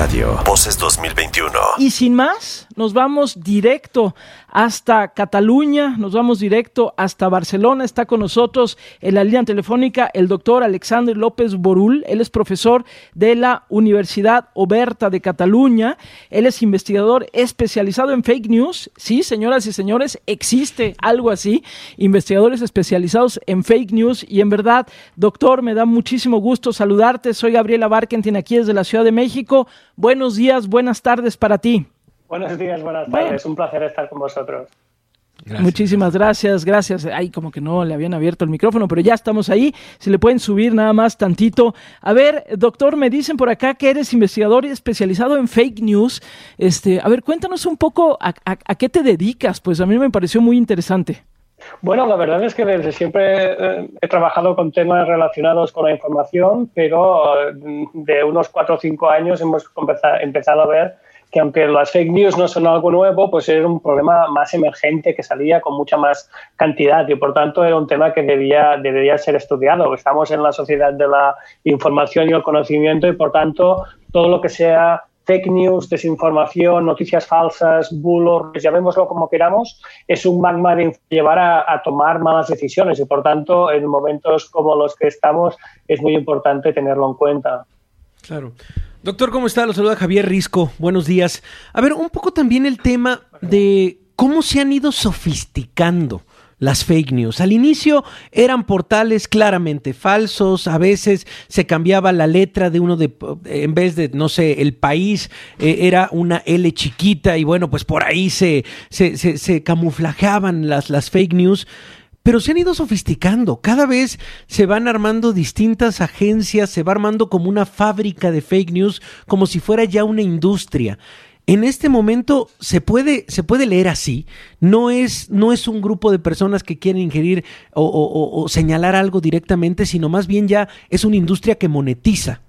Radio. Voces 2021. Y sin más, nos vamos directo hasta Cataluña, nos vamos directo hasta Barcelona. Está con nosotros en la línea telefónica el doctor Alexander López Borul. Él es profesor de la Universidad Oberta de Cataluña. Él es investigador especializado en fake news. Sí, señoras y señores, existe algo así. Investigadores especializados en fake news. Y en verdad, doctor, me da muchísimo gusto saludarte. Soy Gabriela Barkentin aquí desde la Ciudad de México. Buenos días, buenas tardes para ti. Buenos días, buenas tardes. Un placer estar con vosotros. Muchísimas gracias, gracias. Ahí como que no le habían abierto el micrófono, pero ya estamos ahí. Si le pueden subir nada más tantito. A ver, doctor, me dicen por acá que eres investigador y especializado en fake news. Este, a ver, cuéntanos un poco a, qué te dedicas, pues a mí me pareció muy interesante. Bueno, la verdad es que desde siempre eh, he trabajado con temas relacionados con la información, pero eh, de unos cuatro o cinco años hemos empezado a ver que aunque las fake news no son algo nuevo, pues era un problema más emergente que salía con mucha más cantidad y por tanto era un tema que debía, debería ser estudiado. Estamos en la sociedad de la información y el conocimiento y por tanto todo lo que sea fake news, desinformación, noticias falsas, bulos, llamémoslo como queramos, es un magma de llevar a, a, tomar malas decisiones y por tanto en momentos como los que estamos es muy importante tenerlo en cuenta. Claro. Doctor, ¿cómo está? Lo saluda Javier Risco. Buenos días. A ver, un poco también el tema de cómo se han ido sofisticando las fake news. Al inicio eran portales claramente falsos, a veces se cambiaba la letra de uno de, en vez de, no sé, el país, eh, era una L chiquita y bueno, pues por ahí se, se, se, las, las fake news pero se han ido sofisticando. Cada vez se van armando distintas agencias, se va armando como una fábrica de fake news, como si fuera ya una industria. En este momento se puede, se puede leer así. No es, no es un grupo de personas que quieren ingerir o, o señalar algo directamente, sino más bien ya es una industria que monetiza.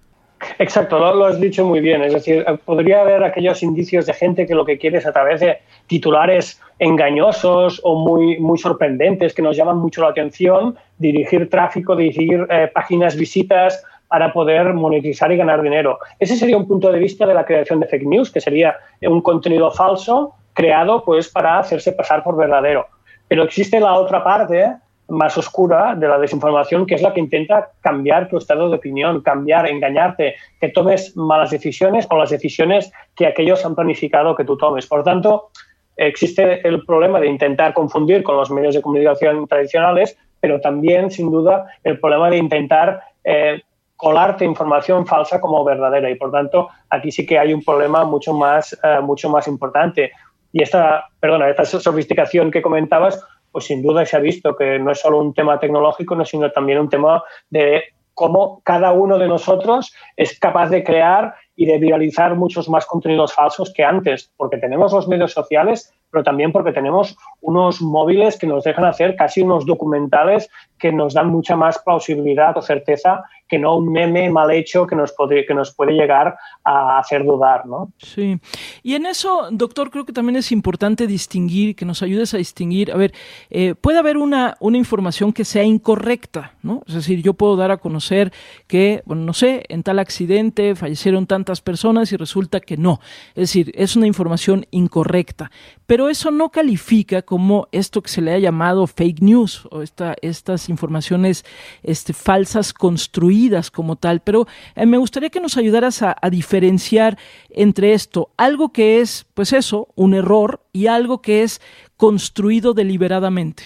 Exacto, lo, has dicho muy bien. Es decir, podría haber aquellos indicios de gente que lo que quiere es a través de titulares engañosos o muy, muy sorprendentes que nos llaman mucho la atención, dirigir tráfico, dirigir eh, páginas, visitas para poder monetizar y ganar dinero. Ese sería un punto de vista de la creación de fake news, que sería un contenido falso creado pues para hacerse pasar por verdadero. Pero existe la otra parte más oscura de la desinformación, que es la que intenta cambiar tu estado de opinión, cambiar, engañarte, que tomes malas decisiones o las decisiones que aquellos han planificado que tú tomes. Por tanto, existe el problema de intentar confundir con los medios de comunicación tradicionales, pero también, sin duda, el problema de intentar eh, colarte información falsa como verdadera. Y, por tanto, aquí sí que hay un problema mucho más, eh, mucho más importante. Y esta, perdona, esta sofisticación que comentabas pues sin duda se ha visto que no es solo un tema tecnológico, sino también un tema de cómo cada uno de nosotros es capaz de crear y de viralizar muchos más contenidos falsos que antes, porque tenemos los medios sociales, pero también porque tenemos unos móviles que nos dejan hacer casi unos documentales que nos dan mucha más plausibilidad o certeza que no un meme mal hecho que nos puede, que nos puede llegar a hacer dudar, ¿no? Sí. Y en eso, doctor, creo que también es importante distinguir, que nos ayudes a distinguir, a ver, eh, puede haber una, una información que sea incorrecta, ¿no? Es decir, yo puedo dar a conocer que, bueno, no sé, en tal accidente fallecieron tantas personas y resulta que no. Es decir, es una información incorrecta. Pero eso no califica como esto que se le ha llamado fake news o esta, estas informaciones este, falsas construidas como tal, pero eh, me gustaría que nos ayudaras a, diferenciar entre esto, algo que es, pues eso, un error y algo que es construido deliberadamente.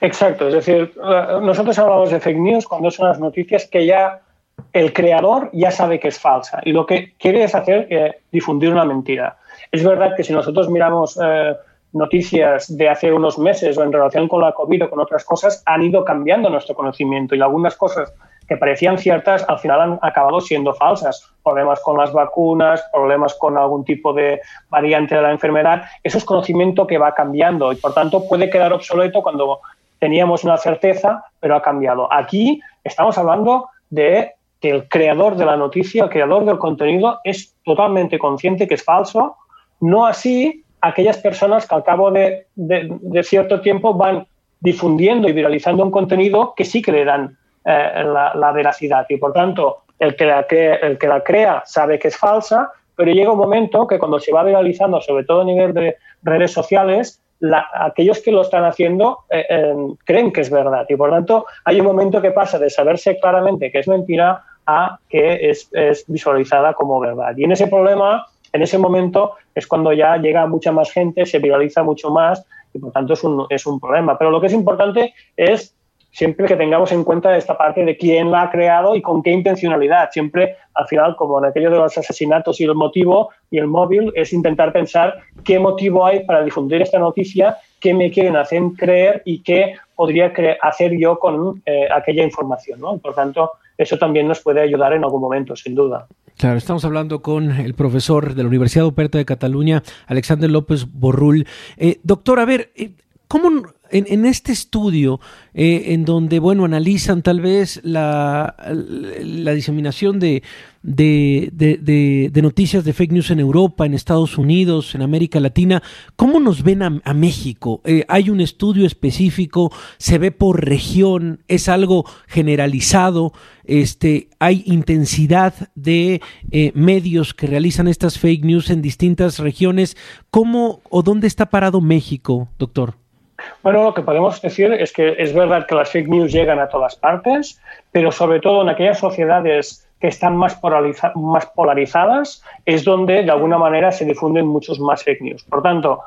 Exacto, es decir, eh, nosotros hablamos de fake news cuando son las noticias que ya el creador ya sabe que es falsa y lo que quiere es hacer eh, difundir una mentira. Es verdad que si nosotros miramos noticias de hace unos meses o en relación con la COVID o con otras cosas, han ido cambiando nuestro conocimiento y algunas cosas que parecían ciertas al final han acabado siendo falsas. Problemas con las vacunas, problemas con algún tipo de variante de la enfermedad. Eso es conocimiento que va cambiando y por tanto puede quedar obsoleto cuando teníamos una certeza, pero ha cambiado. Aquí estamos hablando de que el creador de la noticia, el creador del contenido, es totalmente consciente que es falso, no así aquellas personas que al cabo de, cierto tiempo van difundiendo y viralizando un contenido que sí dan eh, la, veracidad y por tanto el que, la la crea sabe que es falsa, pero llega un momento que cuando se va viralizando, sobre todo a nivel de redes sociales, aquellos que lo están haciendo eh, eh, creen que es verdad y por tanto hay un momento que pasa de saberse claramente que es mentira a que es visualizada como verdad. Y en ese problema, en ese momento, es cuando ya llega mucha más gente, se viraliza mucho más y por tanto es un, es un problema. Pero lo que es importante es siempre que tengamos en cuenta esta parte de quién la ha creado y con qué intencionalidad. Siempre, al final, como en aquello de los asesinatos y el motivo y el móvil, es intentar pensar qué motivo hay para difundir esta noticia, qué me quieren hacer creer y qué podría hacer yo con eh, aquella información. Por tanto, eso también nos puede ayudar en algún momento, sin duda. Claro, estamos hablando con el profesor de la Universidad Operta de Cataluña, Alexander López Borrul. Eh, doctor, a ver, eh, ¿cómo en, este estudio, eh, en donde, bueno, analizan tal vez la, la diseminación de, de, de, noticias de fake news en Europa, en Estados Unidos, en América Latina, ¿cómo nos ven a, México? Eh, ¿Hay un estudio específico? ¿Se ve por región? ¿Es algo generalizado? Este, ¿Hay intensidad de eh, medios que realizan estas fake news en distintas regiones? ¿Cómo o dónde está parado México, doctor? Bueno, lo que podemos decir es que es verdad que las fake news llegan a todas partes, pero sobre todo en aquellas sociedades que están más, más polarizadas es donde de alguna manera se difunden muchos más fake news. Por tanto,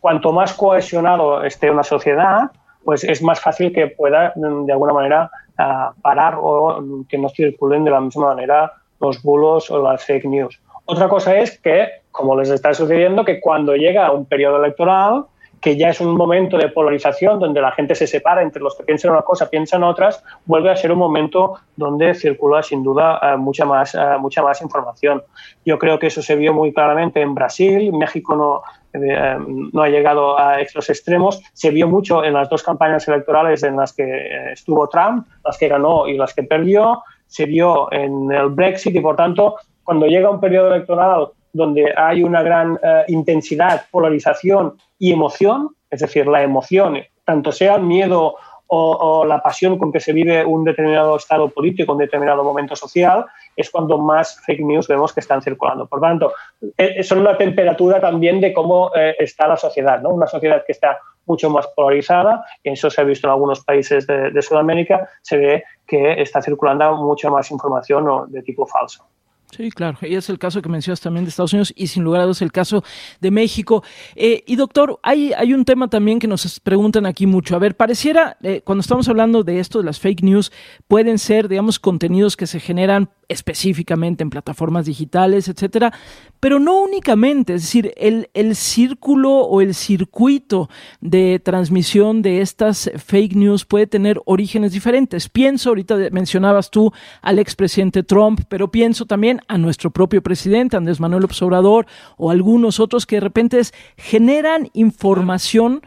cuanto más cohesionado esté una sociedad, pues es más fácil que pueda de alguna manera ah, parar o que no circulen de la misma manera los bulos o las fake news. Otra cosa es que, como les está sucediendo, que cuando llega un periodo electoral, que ya es un momento de polarización donde la gente se separa entre los que piensan una cosa, piensan otras, vuelve a ser un momento donde circula sin duda eh, mucha, más, eh, mucha más información. Yo creo que eso se vio muy claramente en Brasil, México no, eh, no ha llegado a estos extremos, se vio mucho en las dos campañas electorales en las que estuvo Trump, las que ganó y las que perdió, se vio en el Brexit y por tanto cuando llega un periodo electoral donde hay una gran intensidad, polarización y emoción, es decir, la emoción, tanto sea miedo o, la pasión con que se vive un determinado estado político, un determinado momento social, es cuando más fake news vemos que están circulando. Por tanto, eh, son una temperatura también de cómo eh, está la sociedad, ¿no? Una sociedad que está mucho más polarizada, y eso se ha visto en algunos países de, de Sudamérica, se ve que está circulando mucha más información de tipo falso. Sí, claro. Y es el caso que mencionas también de Estados Unidos y sin lugar a dudas el caso de México. Eh, y doctor, hay, hay un tema también que nos preguntan aquí mucho. A ver, pareciera, eh, cuando estamos hablando de esto, de las fake news, pueden ser, digamos, contenidos que se generan específicamente en plataformas digitales, etcétera, pero no únicamente, es decir, el, el círculo o el circuito de transmisión de estas fake news puede tener orígenes diferentes. Pienso, ahorita mencionabas tú al expresidente Trump, pero pienso también a nuestro propio presidente, Andrés Manuel Obrador, o algunos otros que de repente generan información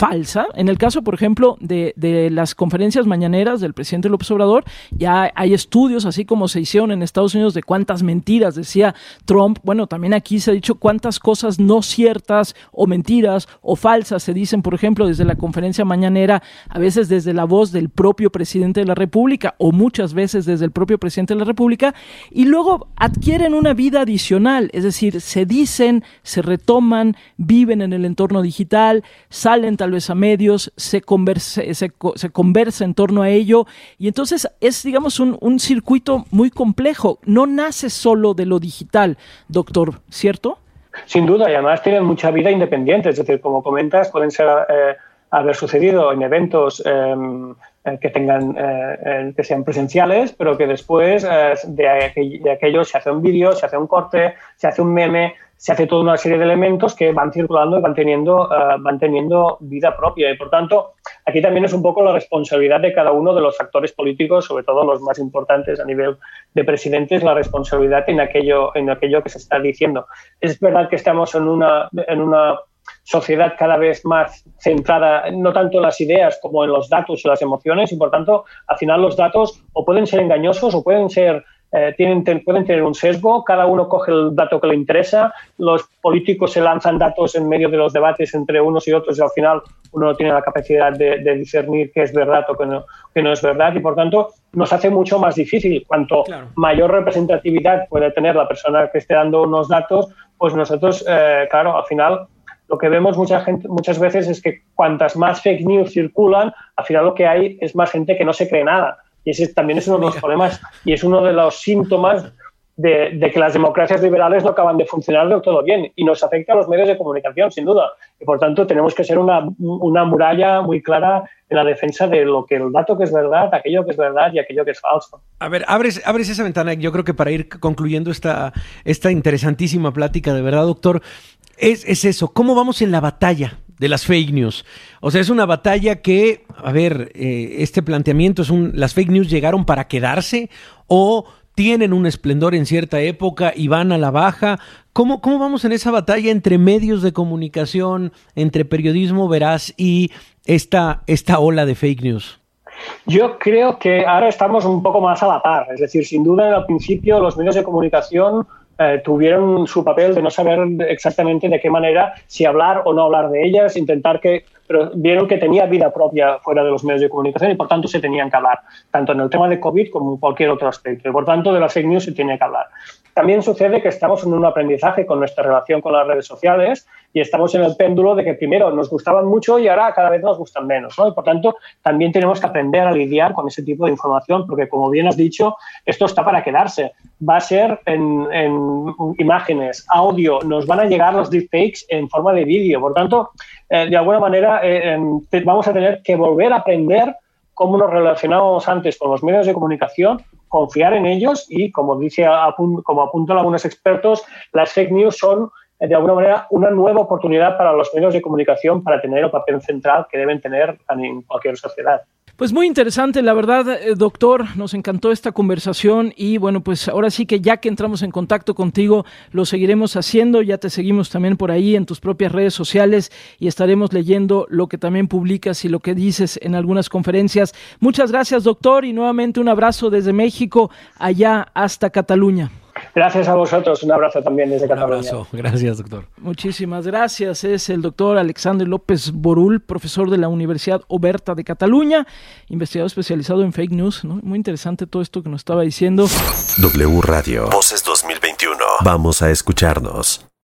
falsa. En el caso, por ejemplo, de, las conferencias mañaneras del presidente López Obrador, ya hay estudios, así como se hicieron en Estados Unidos, de cuántas mentiras decía Trump. Bueno, también aquí se ha dicho cuántas cosas no ciertas o mentiras o falsas se dicen, por ejemplo, desde la conferencia mañanera, a veces desde la voz del propio presidente de la República o muchas veces desde el propio presidente de la República, y luego adquieren una vida adicional, es decir, se dicen, se retoman, viven en el entorno digital, salen tal a medios, se, converse, se, conversa en torno a ello y entonces es, digamos, un, un, circuito muy complejo. No nace solo de lo digital, doctor, ¿cierto? Sin duda, y además tienen mucha vida independiente, es decir, como comentas, pueden ser... Eh, haber sucedido en eventos em, eh, que tengan eh, que sean presenciales, pero que después de, de, aquello se hace un vídeo, se hace un corte, se hace un meme, se hace toda una serie de elementos que van circulando y van teniendo, uh, van teniendo vida propia. Y por tanto, aquí también es un poco la responsabilidad de cada uno de los actores políticos, sobre todo los más importantes a nivel de presidentes, la responsabilidad en aquello, en aquello que se está diciendo. Es verdad que estamos en una, en una sociedad cada vez más centrada no tanto en las ideas como en los datos y las emociones y por tanto al final los datos o pueden ser engañosos o pueden ser eh, tienen, pueden tener un sesgo, cada uno coge el dato que le interesa, los políticos se lanzan datos en medio de los debates entre unos y otros y al final uno no tiene la capacidad de, discernir qué es verdad o qué no, no, es verdad. Y por tanto nos hace mucho más difícil. Cuanto mayor representatividad puede tener la persona que esté dando unos datos, pues nosotros, eh, claro, al final lo que vemos mucha gente, muchas veces es que cuantas más fake news circulan, al final lo que hay es más gente que no se cree nada. Y ese también es uno de los problemas y es uno de los síntomas de, que las democracias liberales no acaban de funcionar del todo bien y nos afecta a los medios de comunicación, sin duda. Y por tanto, tenemos que ser una, una, muralla muy clara en la defensa de lo que el dato que es verdad, aquello que es verdad y aquello que es falso. A ver, abres, abres esa ventana, yo creo que para ir concluyendo esta, esta interesantísima plática, de verdad, doctor, es, es eso, ¿cómo vamos en la batalla de las fake news. O sea, es una batalla que, a ver, eh, este planteamiento es un, las fake news llegaron para quedarse o tienen un esplendor en cierta época y van a la baja. ¿Cómo, cómo vamos en esa batalla entre medios de comunicación, entre periodismo veraz y esta, esta ola de fake news? Yo creo que ahora estamos un poco más a la par. Es decir, sin duda, al principio los medios de comunicación eh, tuvieron su papel de no saber exactamente de qué manera, si hablar o no hablar de ellas, intentar que, pero vieron que tenía vida propia fuera de los medios de comunicación y por tanto se tenían que hablar, tanto en el tema de COVID como en cualquier otro aspecto. Y por tanto, de las fake news se tiene que hablar. También sucede que estamos en un aprendizaje con nuestra relación con las redes sociales y estamos en el péndulo de que primero nos gustaban mucho y ahora cada vez nos gustan menos. ¿no? Por tanto, también tenemos que aprender a lidiar con ese tipo de información porque, como bien has dicho, esto está para quedarse. Va a ser en, imágenes, audio, nos van a llegar los deepfakes en forma de vídeo. Por tanto, eh, de alguna manera eh, vamos a tener que volver a aprender cómo nos relacionábamos antes con los medios de comunicación, confiar en ellos y, como, dice, como apuntan algunos expertos, las fake news son de alguna manera una nueva oportunidad para los medios de comunicación para tener el papel central que deben tener en cualquier sociedad. Pues muy interesante, la verdad, eh, doctor, nos encantó esta conversación y bueno, pues ahora sí que ya que entramos en contacto contigo, lo seguiremos haciendo, ya te seguimos también por ahí en tus propias redes sociales y estaremos leyendo lo que también publicas y lo que dices en algunas conferencias. Muchas gracias, doctor, y nuevamente un abrazo desde México allá hasta Cataluña. Gracias a vosotros, un abrazo también desde Cataluña. Un abrazo, gracias doctor. Muchísimas gracias, es el doctor Alexander López Borul, profesor de la Universidad Oberta de Cataluña, investigador especializado en fake news, muy interesante todo esto que nos estaba diciendo. W Radio, Voces 2021, vamos a escucharnos.